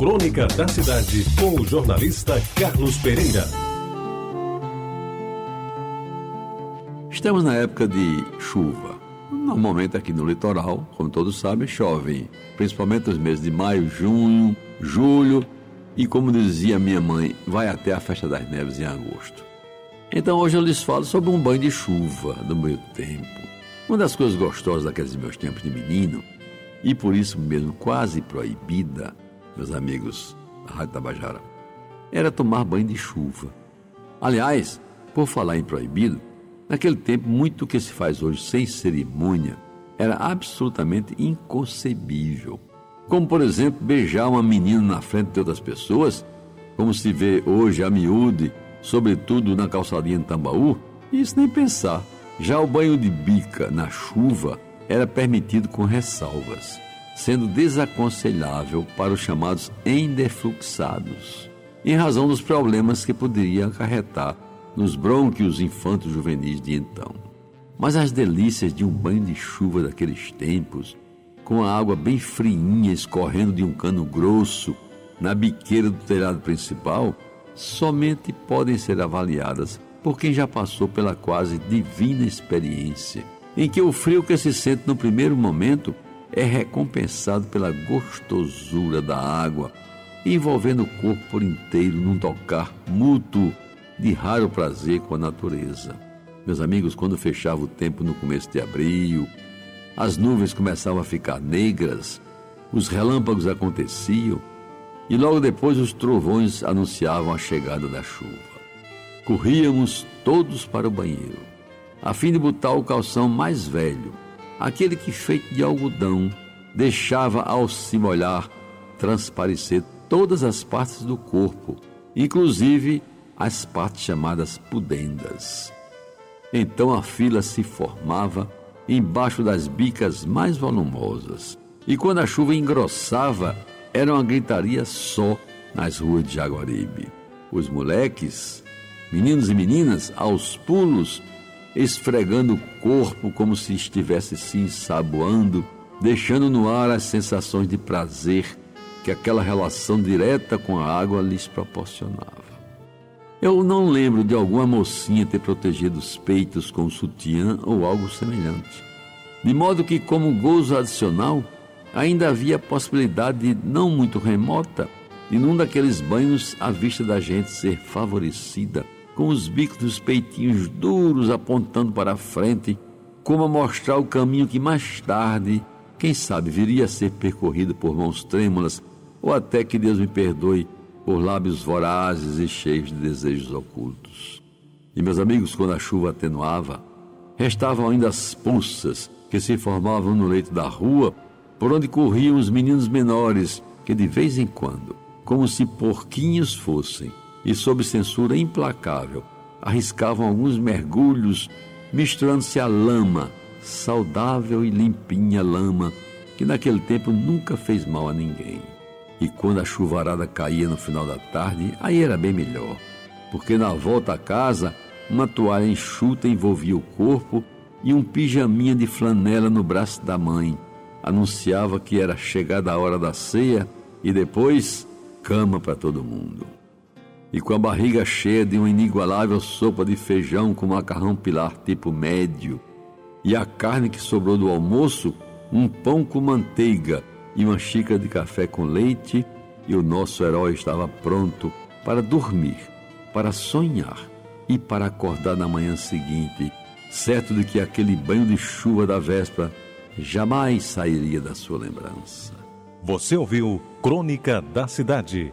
Crônica da Cidade, com o jornalista Carlos Pereira. Estamos na época de chuva. Normalmente aqui no litoral, como todos sabem, chove, principalmente nos meses de maio, junho, julho e, como dizia minha mãe, vai até a festa das neves em agosto. Então hoje eu lhes falo sobre um banho de chuva do meu tempo. Uma das coisas gostosas daqueles meus tempos de menino, e por isso mesmo quase proibida, meus amigos da Rádio Tabajara, era tomar banho de chuva. Aliás, por falar em proibido, naquele tempo muito que se faz hoje sem cerimônia era absolutamente inconcebível. Como, por exemplo, beijar uma menina na frente de outras pessoas, como se vê hoje a miúde, sobretudo na calçadinha de Tambaú, isso nem pensar. Já o banho de bica na chuva era permitido com ressalvas sendo desaconselhável para os chamados endefluxados, em razão dos problemas que poderia acarretar nos brônquios infantos juvenis de então. Mas as delícias de um banho de chuva daqueles tempos, com a água bem friinha escorrendo de um cano grosso na biqueira do telhado principal, somente podem ser avaliadas por quem já passou pela quase divina experiência, em que o frio que se sente no primeiro momento é recompensado pela gostosura da água, envolvendo o corpo por inteiro num tocar mútuo de raro prazer com a natureza. Meus amigos, quando fechava o tempo no começo de abril, as nuvens começavam a ficar negras, os relâmpagos aconteciam e logo depois os trovões anunciavam a chegada da chuva. Corríamos todos para o banheiro, a fim de botar o calção mais velho aquele que, feito de algodão, deixava ao se molhar transparecer todas as partes do corpo, inclusive as partes chamadas pudendas. Então a fila se formava embaixo das bicas mais volumosas, e quando a chuva engrossava, era uma gritaria só nas ruas de Jaguaribe. Os moleques, meninos e meninas, aos pulos, esfregando o corpo como se estivesse se ensaboando, deixando no ar as sensações de prazer que aquela relação direta com a água lhes proporcionava. Eu não lembro de alguma mocinha ter protegido os peitos com sutiã ou algo semelhante. De modo que, como gozo adicional, ainda havia a possibilidade não muito remota de num daqueles banhos a vista da gente ser favorecida com os bicos dos peitinhos duros apontando para a frente, como a mostrar o caminho que mais tarde, quem sabe, viria a ser percorrido por mãos trêmulas, ou até que Deus me perdoe, por lábios vorazes e cheios de desejos ocultos. E meus amigos, quando a chuva atenuava, restavam ainda as poças que se formavam no leito da rua, por onde corriam os meninos menores que de vez em quando, como se porquinhos fossem, e, sob censura implacável, arriscavam alguns mergulhos, misturando-se à lama, saudável e limpinha lama, que naquele tempo nunca fez mal a ninguém. E quando a chuvarada caía no final da tarde, aí era bem melhor, porque na volta à casa, uma toalha enxuta envolvia o corpo e um pijaminha de flanela no braço da mãe anunciava que era chegada a hora da ceia e depois cama para todo mundo e com a barriga cheia de uma inigualável sopa de feijão com macarrão pilar tipo médio, e a carne que sobrou do almoço, um pão com manteiga e uma xícara de café com leite, e o nosso herói estava pronto para dormir, para sonhar e para acordar na manhã seguinte, certo de que aquele banho de chuva da véspera jamais sairia da sua lembrança. Você ouviu Crônica da Cidade